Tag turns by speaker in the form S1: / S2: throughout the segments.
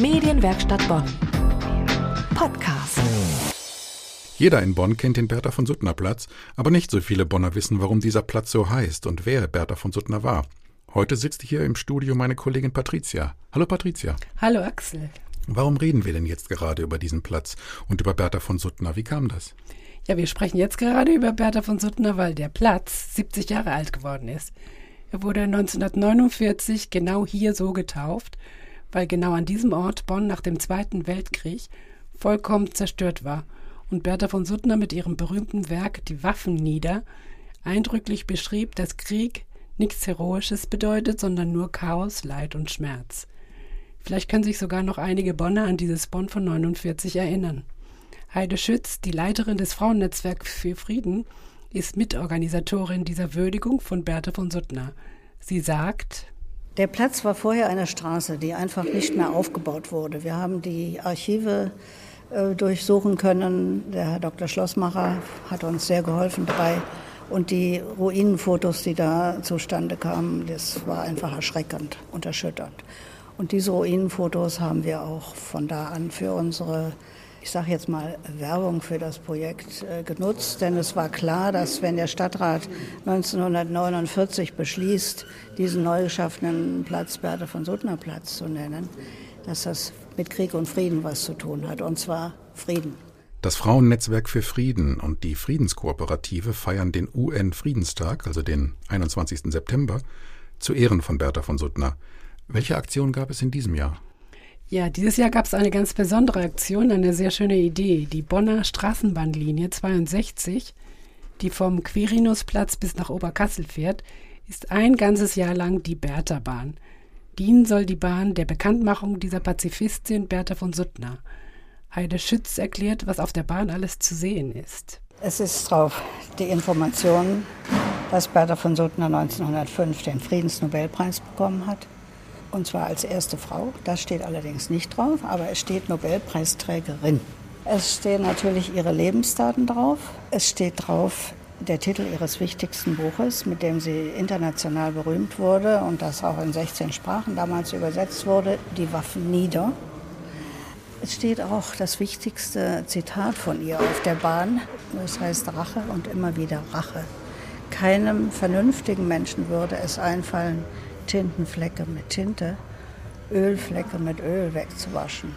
S1: Medienwerkstatt Bonn. Podcast.
S2: Jeder in Bonn kennt den Bertha von Suttner Platz, aber nicht so viele Bonner wissen, warum dieser Platz so heißt und wer Bertha von Suttner war. Heute sitzt hier im Studio meine Kollegin Patricia. Hallo Patricia.
S3: Hallo Axel.
S2: Warum reden wir denn jetzt gerade über diesen Platz und über Bertha von Suttner? Wie kam das?
S3: Ja, wir sprechen jetzt gerade über Bertha von Suttner, weil der Platz 70 Jahre alt geworden ist. Er wurde 1949 genau hier so getauft, weil genau an diesem Ort Bonn nach dem Zweiten Weltkrieg vollkommen zerstört war und Bertha von Suttner mit ihrem berühmten Werk Die Waffen nieder eindrücklich beschrieb, dass Krieg nichts Heroisches bedeutet, sondern nur Chaos, Leid und Schmerz. Vielleicht können sich sogar noch einige Bonner an dieses Bonn von 49 erinnern. Heide Schütz, die Leiterin des Frauennetzwerks für Frieden, ist Mitorganisatorin dieser Würdigung von Bertha von Suttner. Sie sagt,
S4: der Platz war vorher eine Straße, die einfach nicht mehr aufgebaut wurde. Wir haben die Archive äh, durchsuchen können. Der Herr Dr. Schlossmacher hat uns sehr geholfen dabei. Und die Ruinenfotos, die da zustande kamen, das war einfach erschreckend und erschütternd. Und diese Ruinenfotos haben wir auch von da an für unsere, ich sage jetzt mal, Werbung für das Projekt äh, genutzt. Denn es war klar, dass wenn der Stadtrat 1949 beschließt, diesen neu geschaffenen Platz Bertha von Suttner Platz zu nennen, dass das mit Krieg und Frieden was zu tun hat, und zwar Frieden.
S2: Das Frauennetzwerk für Frieden und die Friedenskooperative feiern den UN-Friedenstag, also den 21. September, zu Ehren von Bertha von Suttner. Welche Aktion gab es in diesem Jahr?
S3: Ja, dieses Jahr gab es eine ganz besondere Aktion, eine sehr schöne Idee. Die Bonner Straßenbahnlinie 62, die vom Quirinusplatz bis nach Oberkassel fährt, ist ein ganzes Jahr lang die Bertha-Bahn. Dienen soll die Bahn der Bekanntmachung dieser Pazifistin Bertha von Suttner. Heide Schütz erklärt, was auf der Bahn alles zu sehen ist.
S4: Es ist drauf die Information, dass Bertha von Suttner 1905 den Friedensnobelpreis bekommen hat. Und zwar als erste Frau. Das steht allerdings nicht drauf, aber es steht Nobelpreisträgerin. Es stehen natürlich ihre Lebensdaten drauf. Es steht drauf, der Titel ihres wichtigsten Buches, mit dem sie international berühmt wurde und das auch in 16 Sprachen damals übersetzt wurde, Die Waffen nieder. Es steht auch das wichtigste Zitat von ihr auf der Bahn, das heißt Rache und immer wieder Rache. Keinem vernünftigen Menschen würde es einfallen, Tintenflecke mit Tinte, Ölflecke mit Öl wegzuwaschen.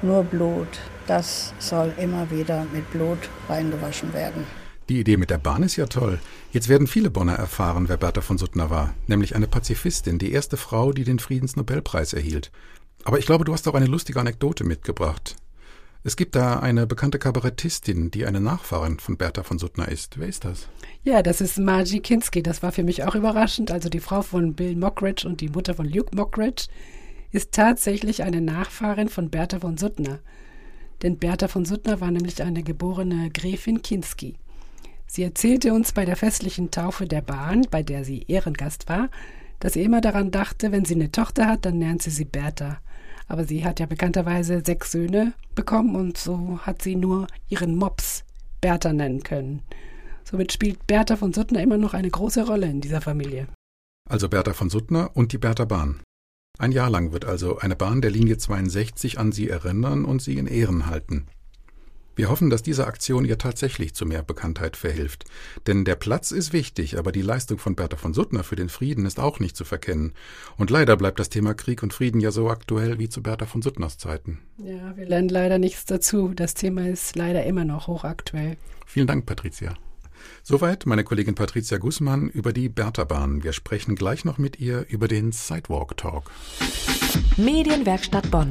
S4: Nur Blut, das soll immer wieder mit Blut reingewaschen werden.
S2: Die Idee mit der Bahn ist ja toll. Jetzt werden viele Bonner erfahren, wer Bertha von Suttner war, nämlich eine Pazifistin, die erste Frau, die den Friedensnobelpreis erhielt. Aber ich glaube, du hast auch eine lustige Anekdote mitgebracht. Es gibt da eine bekannte Kabarettistin, die eine Nachfahrin von Bertha von Suttner ist. Wer ist das?
S3: Ja, das ist Margie Kinski. Das war für mich auch überraschend. Also die Frau von Bill Mockridge und die Mutter von Luke Mockridge ist tatsächlich eine Nachfahrin von Bertha von Suttner. Denn Bertha von Suttner war nämlich eine geborene Gräfin Kinski. Sie erzählte uns bei der festlichen Taufe der Bahn, bei der sie Ehrengast war, dass sie immer daran dachte, wenn sie eine Tochter hat, dann nennt sie sie Bertha. Aber sie hat ja bekannterweise sechs Söhne bekommen und so hat sie nur ihren Mops Bertha nennen können. Somit spielt Bertha von Suttner immer noch eine große Rolle in dieser Familie.
S2: Also Bertha von Suttner und die Bertha Bahn. Ein Jahr lang wird also eine Bahn der Linie 62 an sie erinnern und sie in Ehren halten. Wir hoffen, dass diese Aktion ihr tatsächlich zu mehr Bekanntheit verhilft. Denn der Platz ist wichtig, aber die Leistung von Bertha von Suttner für den Frieden ist auch nicht zu verkennen. Und leider bleibt das Thema Krieg und Frieden ja so aktuell wie zu Bertha von Suttners Zeiten.
S3: Ja, wir lernen leider nichts dazu. Das Thema ist leider immer noch hochaktuell.
S2: Vielen Dank, Patricia. Soweit meine Kollegin Patricia Gußmann über die Bertha-Bahn. Wir sprechen gleich noch mit ihr über den Sidewalk Talk.
S1: Medienwerkstatt Bonn.